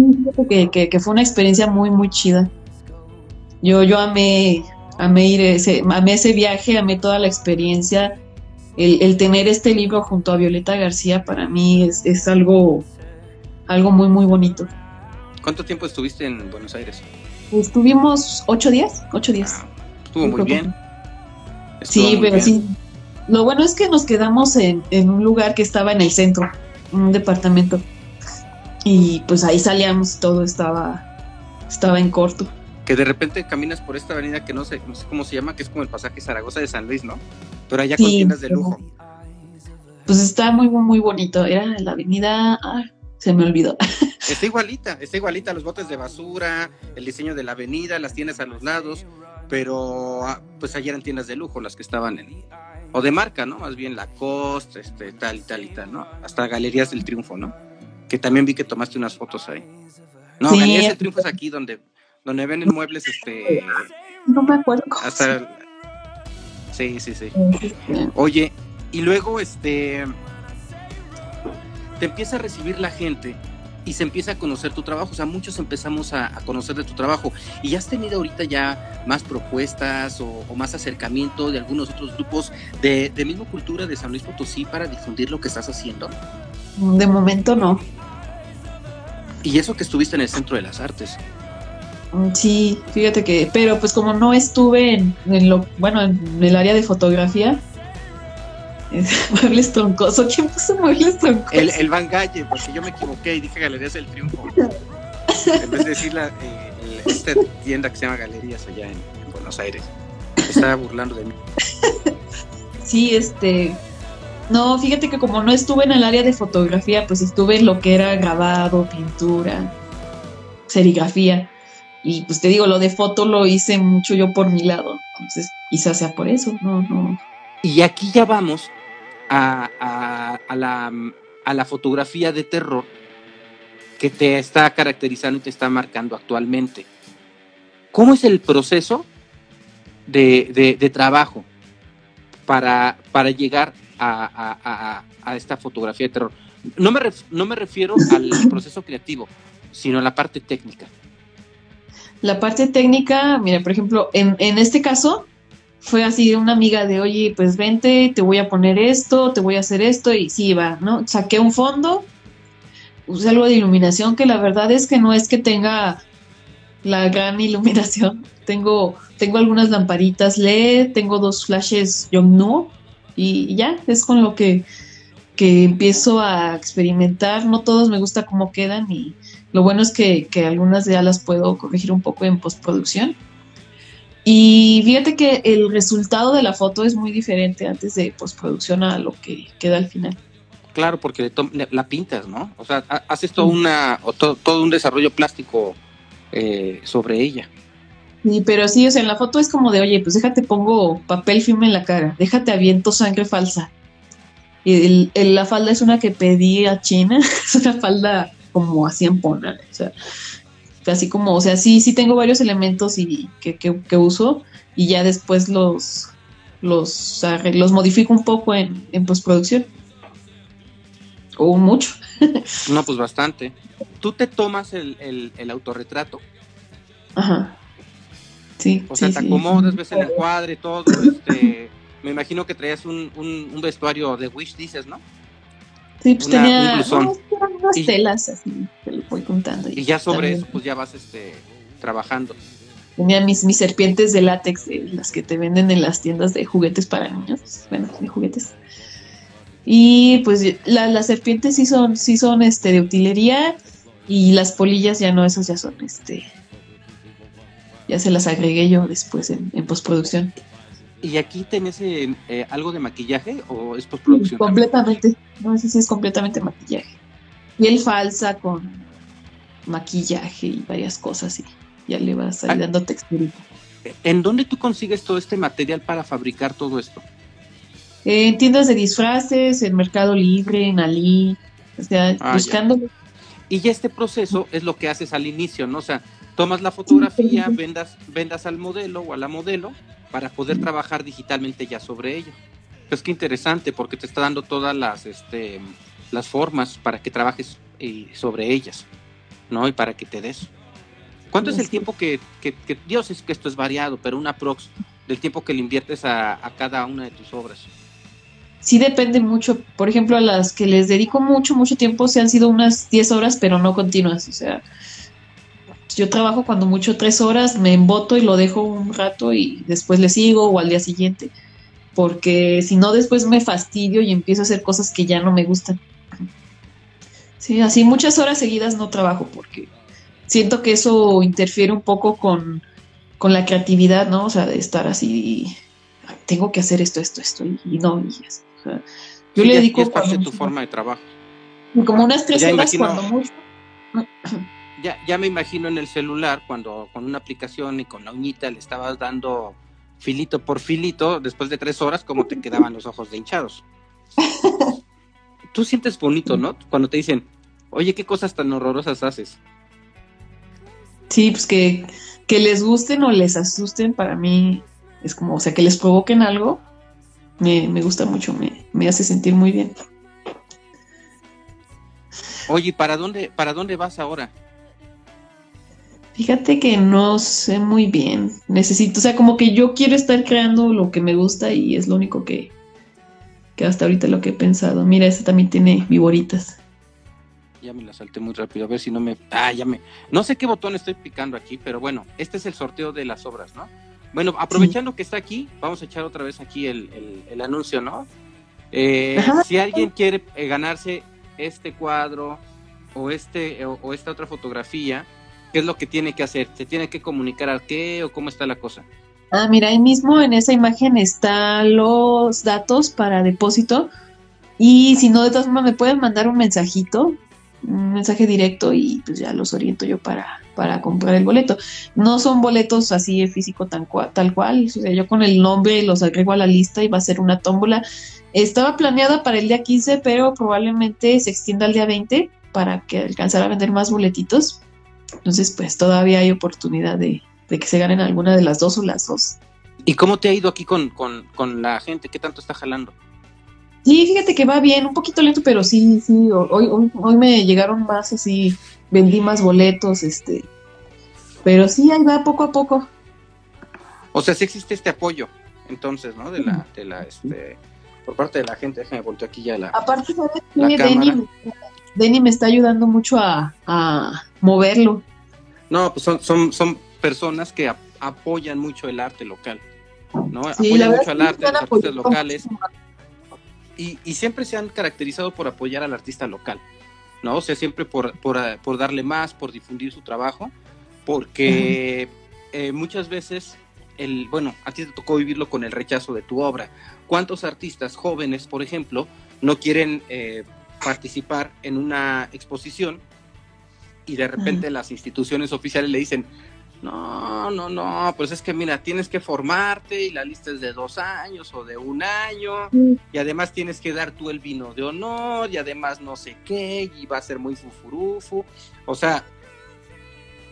Que, que, fue una experiencia muy, muy chida. Yo, yo amé, amé ir ese, amé ese viaje, amé toda la experiencia. El, tener este libro junto a Violeta García para mí es, algo, algo muy, muy bonito. ¿Cuánto tiempo estuviste en Buenos Aires? Estuvimos ocho días, ocho días. Ah, estuvo muy bien. sí, pero sí. Lo bueno es que nos quedamos en, en un lugar que estaba en el centro, un departamento. Y pues ahí salíamos, todo estaba, estaba en corto que de repente caminas por esta avenida que no sé, no sé cómo se llama, que es como el pasaje Zaragoza de San Luis, ¿no? Pero allá con tiendas de lujo. Pues está muy, muy bonito. Era la avenida. se me olvidó. Está igualita, está igualita, los botes de basura, el diseño de la avenida, las tiendas a los lados, pero ah, pues allá eran tiendas de lujo las que estaban en. O de marca, ¿no? Más bien la Costa, este, tal y tal y tal, ¿no? Hasta Galerías del Triunfo, ¿no? Que también vi que tomaste unas fotos ahí. No, Galerías del Triunfo es aquí donde donde venden muebles, este... No me acuerdo. Hasta... Sí, sí, sí. Oye, y luego, este... Te empieza a recibir la gente y se empieza a conocer tu trabajo. O sea, muchos empezamos a, conocer de tu trabajo. ¿Y ya has tenido ahorita ya más propuestas o, más acercamiento de algunos otros grupos de, de misma cultura de San Luis Potosí para difundir lo que estás haciendo? De momento no. Y eso que estuviste en el Centro de las Artes. Sí, fíjate que, pero pues como no estuve en, lo, bueno, en el área de fotografía, muebles troncosos, ¿quién puso muebles troncosos? El, el Van Galle, porque yo me equivoqué y dije Galerías del Triunfo. en vez de decir la, eh, esta tienda que se llama Galerías allá en, Buenos Aires. estaba burlando de mí. Sí, este, no, fíjate que como no estuve en el área de fotografía, pues estuve en lo que era grabado, pintura, serigrafía. Y pues te digo, lo de foto lo hice mucho yo por mi lado. Entonces, quizás sea por eso, no, no. Y aquí ya vamos a, la, a la fotografía de terror que te está caracterizando y te está marcando actualmente. ¿Cómo es el proceso de, trabajo para, para llegar a, esta fotografía de terror? No me, no me refiero al proceso creativo, sino a la parte técnica. La parte técnica, mira, por ejemplo, en, este caso fue así una amiga de, oye, pues vente, te voy a poner esto, te voy a hacer esto, y sí, va, ¿no? Saqué un fondo, usé algo de iluminación, que la verdad es que no es que tenga la gran iluminación. Tengo, tengo algunas lamparitas LED, tengo dos flashes Yongnuo y ya, es con lo que, que empiezo a experimentar. No todos me gusta cómo quedan y lo bueno es que, algunas ya las puedo corregir un poco en postproducción. Y fíjate que el resultado de la foto es muy diferente antes de postproducción a lo que queda al final. Claro, porque la pintas, ¿no? O sea, haces todo, una, todo, un desarrollo plástico eh, sobre ella. Sí, pero sí, o sea, en la foto es como de, oye, pues déjate pongo papel firme en la cara, déjate aviento sangre falsa. Y la falda es una que pedí a China, es una falda como así en poner. O sea, así como, o sea, sí, sí tengo varios elementos y que, que, uso y ya después los, los, los modifico un poco en, en postproducción. O mucho. no, pues bastante. ¿Tú te tomas el, el, el autorretrato? Ajá. Sí. O sea, te acomodas, ves en el cuadro y todo. Este, me imagino que traías un, un, vestuario de Wish, dices, ¿no? Sí, pues tenía unas telas así, que lo voy contando. Y, ya sobre eso, pues ya vas este, trabajando. Tenía mis, mis serpientes de látex, las que te venden en las tiendas de juguetes para niños, bueno, de juguetes. Y pues las serpientes sí son, sí son este, de utilería y las polillas ya no, esas ya son este, ya se las agregué yo después en, postproducción. ¿Y aquí tenés eh, eh, algo de maquillaje o es postproducción? completamente, no sé si es completamente maquillaje. Piel falsa con maquillaje y varias cosas y ya le vas a ir dando textura. ¿En dónde tú consigues todo este material para fabricar todo esto? En tiendas de disfraces, en Mercado Libre, en Ali, o sea, ah, buscando. Y ya este proceso es lo que haces al inicio, ¿no? O sea, tomas la fotografía, vendas, vendas al modelo o a la modelo para poder trabajar digitalmente ya sobre ello. Es que interesante porque te está dando todas las, este, las formas para que trabajes eh, sobre ellas, ¿no? Y para que te des. ¿Cuánto es el tiempo que, que, Dios es que esto es variado, pero una prox del tiempo que le inviertes a, a cada una de tus obras? Sí depende mucho. Por ejemplo, a las que les dedico mucho, mucho tiempo, se han sido unas 10 horas, pero no continuas. O sea, yo trabajo cuando mucho tres horas, me emboto y lo dejo un rato y después le sigo o al día siguiente, porque si no después me fastidio y empiezo a hacer cosas que ya no me gustan. Sí, así muchas horas seguidas no trabajo porque siento que eso interfiere un poco con, la creatividad, ¿no? O sea, de estar así, tengo que hacer esto, esto, esto, y, no, y yo le dedico... Es tu forma de trabajo. Como unas tres horas cuando mucho ya, ya me imagino en el celular cuando con una aplicación y con la uñita le estabas dando filito por filito, después de tres horas, como te quedaban los ojos de hinchados. Tú sientes bonito, ¿no? Cuando te dicen, oye, qué cosas tan horrorosas haces. Sí, pues que, que les gusten o les asusten, para mí es como, o sea, que les provoquen algo, me, me gusta mucho, me, me hace sentir muy bien. Oye, ¿para dónde, para dónde vas ahora? Fíjate que no sé muy bien. Necesito, o sea, como que yo quiero estar creando lo que me gusta y es lo único que, que hasta ahorita lo que he pensado. Mira, esta también tiene viboritas. Ya me la salté muy rápido, a ver si no me... Ah, ya me... No sé qué botón estoy picando aquí, pero bueno, este es el sorteo de las obras, ¿no? Bueno, aprovechando que está aquí, vamos a echar otra vez aquí el, anuncio, ¿no? Eh, si alguien quiere eh, ganarse este cuadro o, este, o esta otra fotografía, ¿Qué es lo que tiene que hacer? ¿Se tiene que comunicar al qué o cómo está la cosa? Ah, mira, ahí mismo en esa imagen están los datos para depósito. Y si no, de todas formas me pueden mandar un mensajito, un mensaje directo y pues ya los oriento yo para, para comprar el boleto. No son boletos así de físico tan tal cual, o sea, yo con el nombre los agrego a la lista y va a ser una tómbola. Estaba planeada para el día 15, pero probablemente se extienda al día 20 para que alcanzara a vender más boletitos. Entonces, pues todavía hay oportunidad de, que se ganen alguna de las dos o las dos. ¿Y cómo te ha ido aquí con, la gente? ¿Qué tanto está jalando? Sí, fíjate que va bien, un poquito lento, pero sí, sí, hoy, hoy, me llegaron más así, vendí más boletos, este, pero sí, ahí va poco a poco. O sea, sí existe este apoyo, entonces, ¿no? De la, de la, este, por parte de la gente, déjame voltear aquí ya la. Aparte, ¿sabes qué? Denny me está ayudando mucho a, moverlo. No, pues son, son, son personas que apoyan mucho el arte local, ¿no? apoyan mucho al arte, los artistas locales. Y, y, siempre se han caracterizado por apoyar al artista local, ¿no? O sea, siempre por, por, darle más, por difundir su trabajo, porque eh, muchas veces, el, bueno, a ti te tocó vivirlo con el rechazo de tu obra. ¿Cuántos artistas jóvenes, por ejemplo, no quieren eh, participar en una exposición y de repente las instituciones oficiales le dicen, no, no, no, pues es que mira, tienes que formarte y la lista es de dos años o de un año y además tienes que dar tú el vino de honor y además no sé qué y va a ser muy fufurufu. O sea,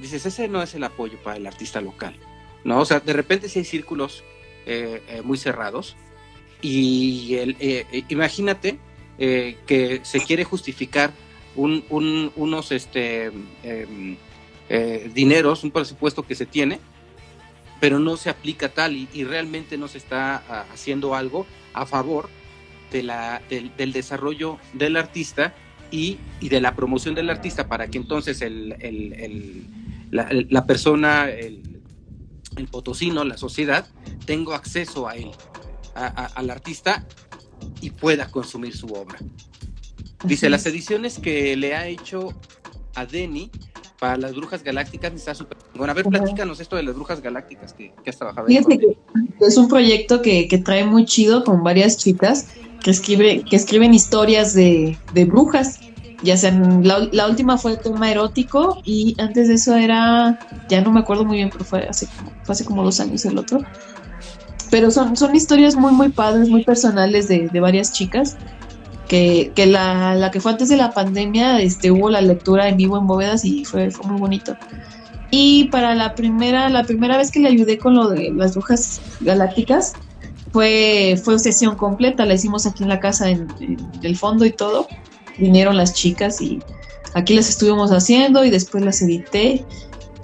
dices, ese no es el apoyo para el artista local, ¿no? O sea, de repente si hay círculos eh, eh, muy cerrados y el, eh, imagínate que se quiere justificar un, unos este, em, dineros, un presupuesto que se tiene, pero no se aplica tal y, realmente no se está ah, haciendo algo a favor de la, del, desarrollo del artista y, de la promoción del artista para que entonces el, la, persona, el, potosino, la sociedad, tenga acceso a él, al artista y pueda consumir su obra. Dice, las ediciones que le ha hecho a Denny para las brujas galácticas está súper bueno. A ver, platícanos esto de las brujas galácticas que, has trabajado. es un proyecto que, que, trae muy chido con varias chicas que, escribe, que escriben historias de, de brujas ya sean, la, última fue el tema erótico y antes de eso era, ya no me acuerdo muy bien, pero fue hace, fue hace como dos años el otro. Pero son, son historias muy, muy padres, muy personales de, de varias chicas. Que, que la, la, que fue antes de la pandemia, este, hubo la lectura en vivo en bóvedas y fue, fue muy bonito. Y para la primera, la primera vez que le ayudé con lo de las brujas galácticas, fue, fue sesión completa, la hicimos aquí en la casa en, en el fondo y todo vinieron las chicas y aquí las estuvimos haciendo y después las edité.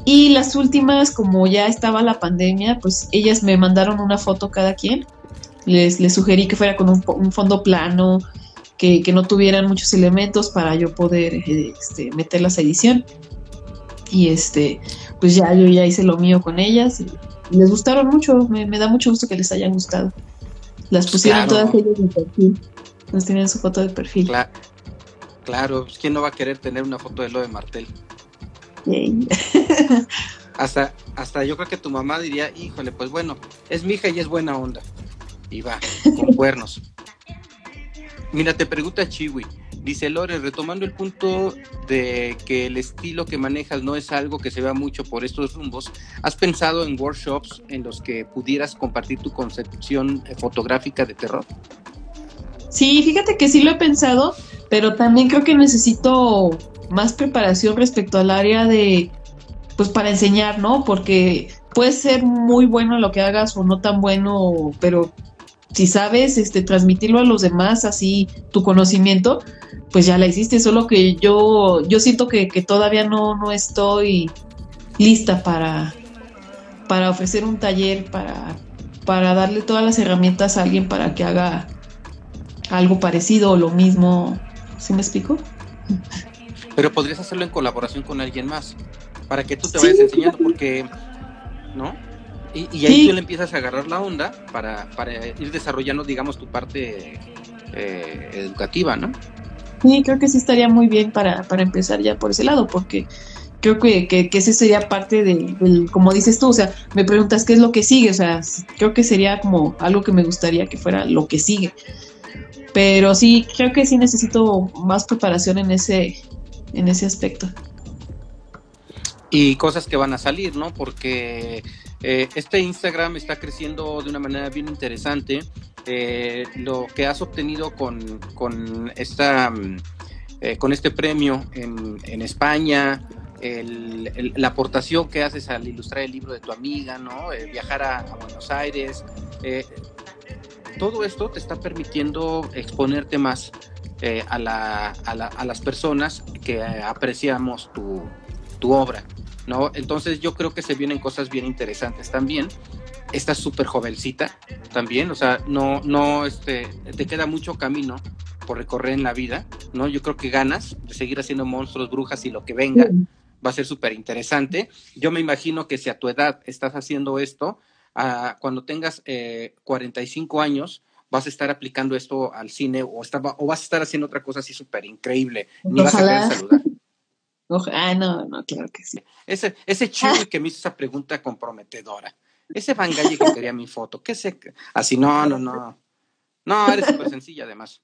Y las últimas, como ya estaba la pandemia, pues ellas me mandaron una foto cada quien. Les, les sugerí que fuera con un, fondo plano, que, no tuvieran muchos elementos para yo poder este, meterlas a edición. Y este, pues ya yo ya hice lo mío con ellas y, les gustaron mucho. Me, da mucho gusto que les hayan gustado. Las pusieron todas ellas en perfil. Nos tienen su foto de perfil. Claro, pues, ¿quién no va a querer tener una foto de lo de Martel? Hasta, hasta yo creo que tu mamá diría, híjole, pues bueno, es mi hija y es buena onda. Y va, con cuernos. Mira, te pregunta Chiwi. Dice Lore, retomando el punto de que el estilo que manejas no es algo que se vea mucho por estos rumbos, ¿has pensado en workshops en los que pudieras compartir tu concepción fotográfica de terror? Sí, fíjate que sí lo he pensado, pero también creo que necesito más preparación respecto al área de, pues para enseñar, ¿no? Porque puede ser muy bueno lo que hagas o no tan bueno, pero si sabes este, transmitirlo a los demás, así tu conocimiento, pues ya la hiciste, solo que yo, yo siento que, que todavía no, no estoy lista para, para ofrecer un taller, para, para darle todas las herramientas a alguien para que haga algo parecido o lo mismo ¿Sí me explico? Pero podrías hacerlo en colaboración con alguien más, para que tú te vayas enseñando, porque, ¿no? Y, ahí tú le empiezas a agarrar la onda para, ir desarrollando, digamos, tu parte eh, educativa, ¿no? Sí, creo que sí estaría muy bien para, empezar ya por ese lado, porque creo que, que, ese sería parte de, del, como dices tú, o sea, me preguntas qué es lo que sigue, o sea, creo que sería como algo que me gustaría que fuera lo que sigue. Pero sí, creo que sí necesito más preparación en ese, en ese aspecto. Y cosas que van a salir, ¿no? Porque eh, este Instagram está creciendo de una manera bien interesante. Eh, lo que has obtenido con, con, esta, mm, eh, con este premio en, en España, la aportación que haces al ilustrar el libro de tu amiga, ¿no? viajar a, a, Buenos Aires, todo esto te está permitiendo exponerte más eh, a, las personas que apreciamos tu, obra, ¿no? Entonces yo creo que se vienen cosas bien interesantes también. Estás súper jovencita también, o sea, no, no, este, te queda mucho camino por recorrer en la vida, ¿no? Yo creo que ganas de seguir haciendo monstruos, brujas y lo que venga. Va a ser súper interesante. Yo me imagino que si a tu edad estás haciendo esto, cuando tengas 45 eh, años, vas a estar aplicando esto al cine o, o vas a estar haciendo otra cosa así súper increíble. Ni vas a querer saludar. Ah, no, no, claro que sí. Ese, ese chico que me hizo esa pregunta comprometedora. Ese Bangalle que quería mi foto. ¿Qué sé? Así, no, no, no. No, eres súper sencilla además.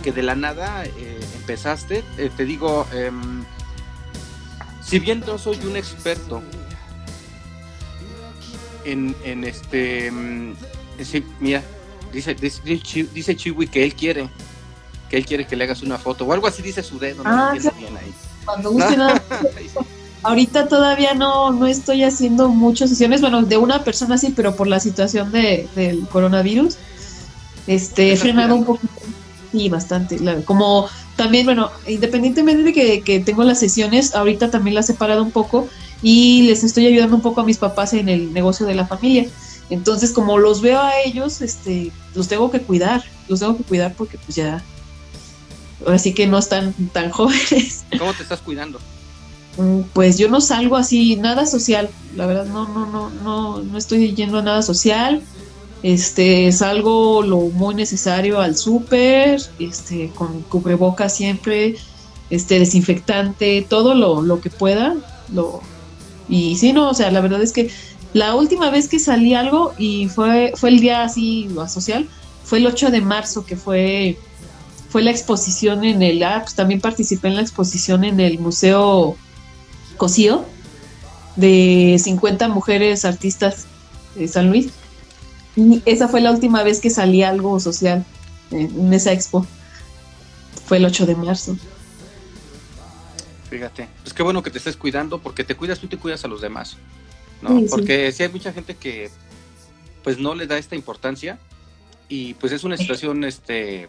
Porque de la nada eh, empezaste, eh, te digo, em, si bien no soy un experto en, en este, em, mira, dice, dice, dice Chiwi que él quiere, que él quiere que le hagas una foto, o algo así dice su dedo, no ah, bien ahí. Cuando guste nada. Ahorita todavía no, no estoy haciendo muchas sesiones, bueno, de una persona sí, pero por la situación de, del coronavirus, este, he frenado un poquito, sí, bastante, como también, bueno, independientemente de que, que, tengo las sesiones, ahorita también las he parado un poco y les estoy ayudando un poco a mis papás en el negocio de la familia. Entonces, como los veo a ellos, este, los tengo que cuidar, los tengo que cuidar porque pues ya, ahora sí que no están tan jóvenes. ¿Cómo te estás cuidando? Mm, pues yo no salgo así, nada social, la verdad no, no, no, no, no estoy yendo a nada social. Este, salgo lo muy necesario al súper, este, con cubrebocas siempre, este, desinfectante, todo lo, lo que pueda, lo, y sí, no, o sea, la verdad es que la última vez que salí algo, y fue, fue el día así social, fue el 8 de marzo, que fue, fue la exposición en el, ah, pues también participé en la exposición en el Museo Cosío, de 50 mujeres artistas de San Luis. Y esa fue la última vez que salí algo social en esa expo. Fue el 8 de marzo. Fíjate, pues qué bueno que te estés cuidando, porque te cuidas tú te cuidas a los demás, ¿no? porque si hay mucha gente que pues no le da esta importancia y pues es una situación este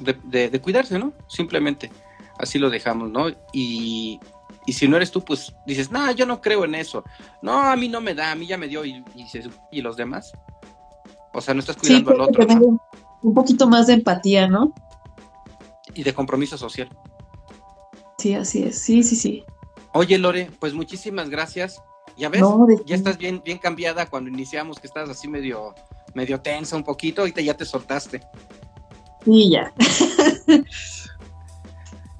de, de cuidarse, ¿no? Simplemente así lo dejamos, ¿no? Y, y si no eres tú, pues dices, no, yo no creo en eso. No, a mí no me da, a mí ya me dio. ¿Y, y, los demás? O sea, no estás cuidando al otro. Un poquito más de empatía, ¿no? Y de compromiso social. Sí, así es. Sí, sí, sí. Oye, Lore, pues muchísimas gracias. Ya ves, ya estás bien, bien cambiada cuando iniciamos, que estás así medio, medio tensa un poquito, ahorita ya te soltaste. Sí, ya.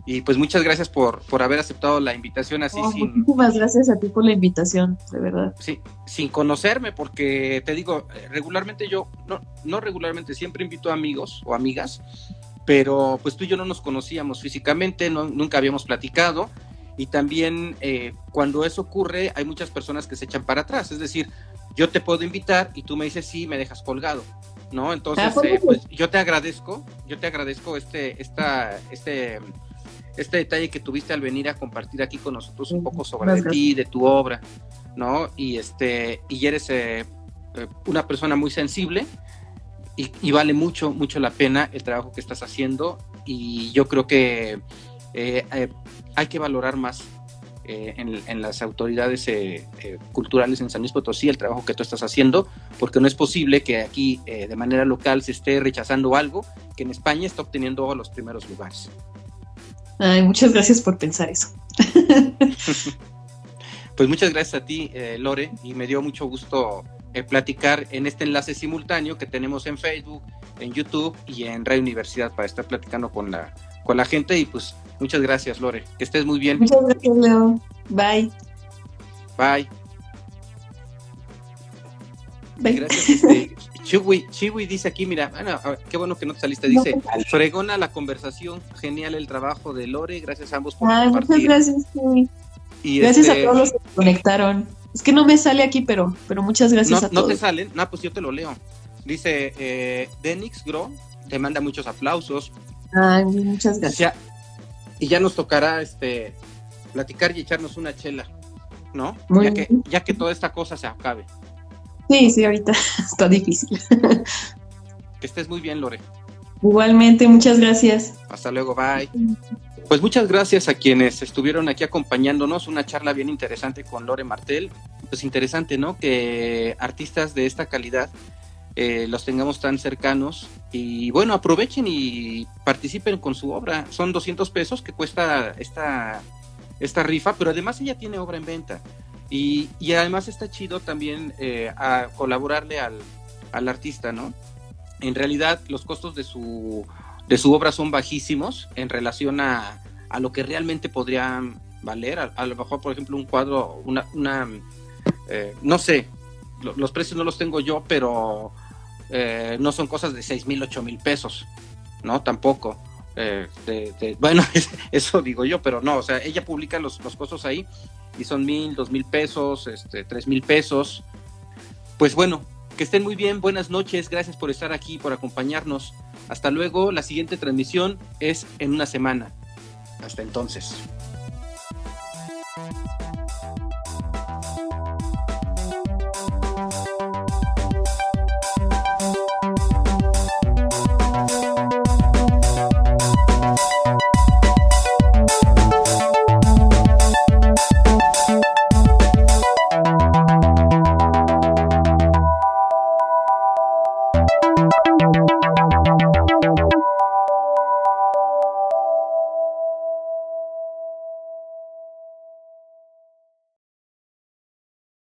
Y pues muchas gracias por, por haber aceptado la invitación así sin... Muchísimas gracias a ti por la invitación, de verdad. Sí, sin conocerme, porque te digo, regularmente yo, no, no regularmente, siempre invito a amigos o amigas, pero pues tú y yo no nos conocíamos físicamente, no, nunca habíamos platicado, y también eh, cuando eso ocurre hay muchas personas que se echan para atrás, es decir, yo te puedo invitar y tú me dices sí, me dejas colgado. ¿No? Entonces, ah, eh, pues yo te agradezco, yo te agradezco este, esta, este, este detalle que tuviste al venir a compartir aquí con nosotros un poco sobre ti, de tu obra, ¿no? Y este, y eres eh, eh, una persona muy sensible y, vale mucho, mucho la pena el trabajo que estás haciendo y yo creo que eh, hay que valorar más en, las autoridades culturales en San Luis Potosí el trabajo que tú estás haciendo, porque no es posible que aquí de manera local se esté rechazando algo que en España está obteniendo los primeros lugares. Ay, muchas gracias por pensar eso. pues muchas gracias a ti, eh, Lore, y me dio mucho gusto eh, platicar en este enlace simultáneo que tenemos en Facebook, en YouTube y en Radio Universidad para estar platicando con la, con la gente. Y pues muchas gracias, Lore. Que estés muy bien. Muchas gracias, Leo. Bye. Bye. Gracias, este, Chiwi, dice aquí, mira, bueno, qué bueno que no te saliste, dice, fregona la conversación, genial el trabajo de Lore, gracias a ambos por Ay, Muchas gracias, Chiwi. Y gracias a este, todos los que se conectaron. Es que no me sale aquí, pero, pero muchas gracias a todos. No te salen, no, pues yo te lo leo. Dice, eh, Denix Gro, te manda muchos aplausos. Ay, muchas gracias. y ya nos tocará este platicar y echarnos una chela, ¿no? ya que, ya que toda esta cosa se acabe. Sí, sí, ahorita está difícil. Que estés muy bien, Lore. Igualmente, muchas gracias. Hasta luego, bye. Pues muchas gracias a quienes estuvieron aquí acompañándonos, una charla bien interesante con Lore Martel. Pues interesante, ¿no? Que artistas de esta calidad eh, los tengamos tan cercanos y bueno, aprovechen y participen con su obra. Son 200 pesos que cuesta esta, esta rifa, pero además ella tiene obra en venta. Y, además está chido también eh, a colaborarle al, artista, ¿no? En realidad los costos de su, de su obra son bajísimos en relación a, lo que realmente podrían valer. A, lo mejor, por ejemplo, un cuadro, una, una eh, no sé, los precios no los tengo yo, pero eh, no son cosas de 6 mil, 8 mil pesos, ¿no? Tampoco. Eh, bueno, eso digo yo, pero no, o sea, ella publica los, los costos ahí y son mil, dos mil pesos, este, tres mil pesos. Pues bueno, que estén muy bien, buenas noches, gracias por estar aquí, por acompañarnos. Hasta luego, la siguiente transmisión es en una semana. Hasta entonces.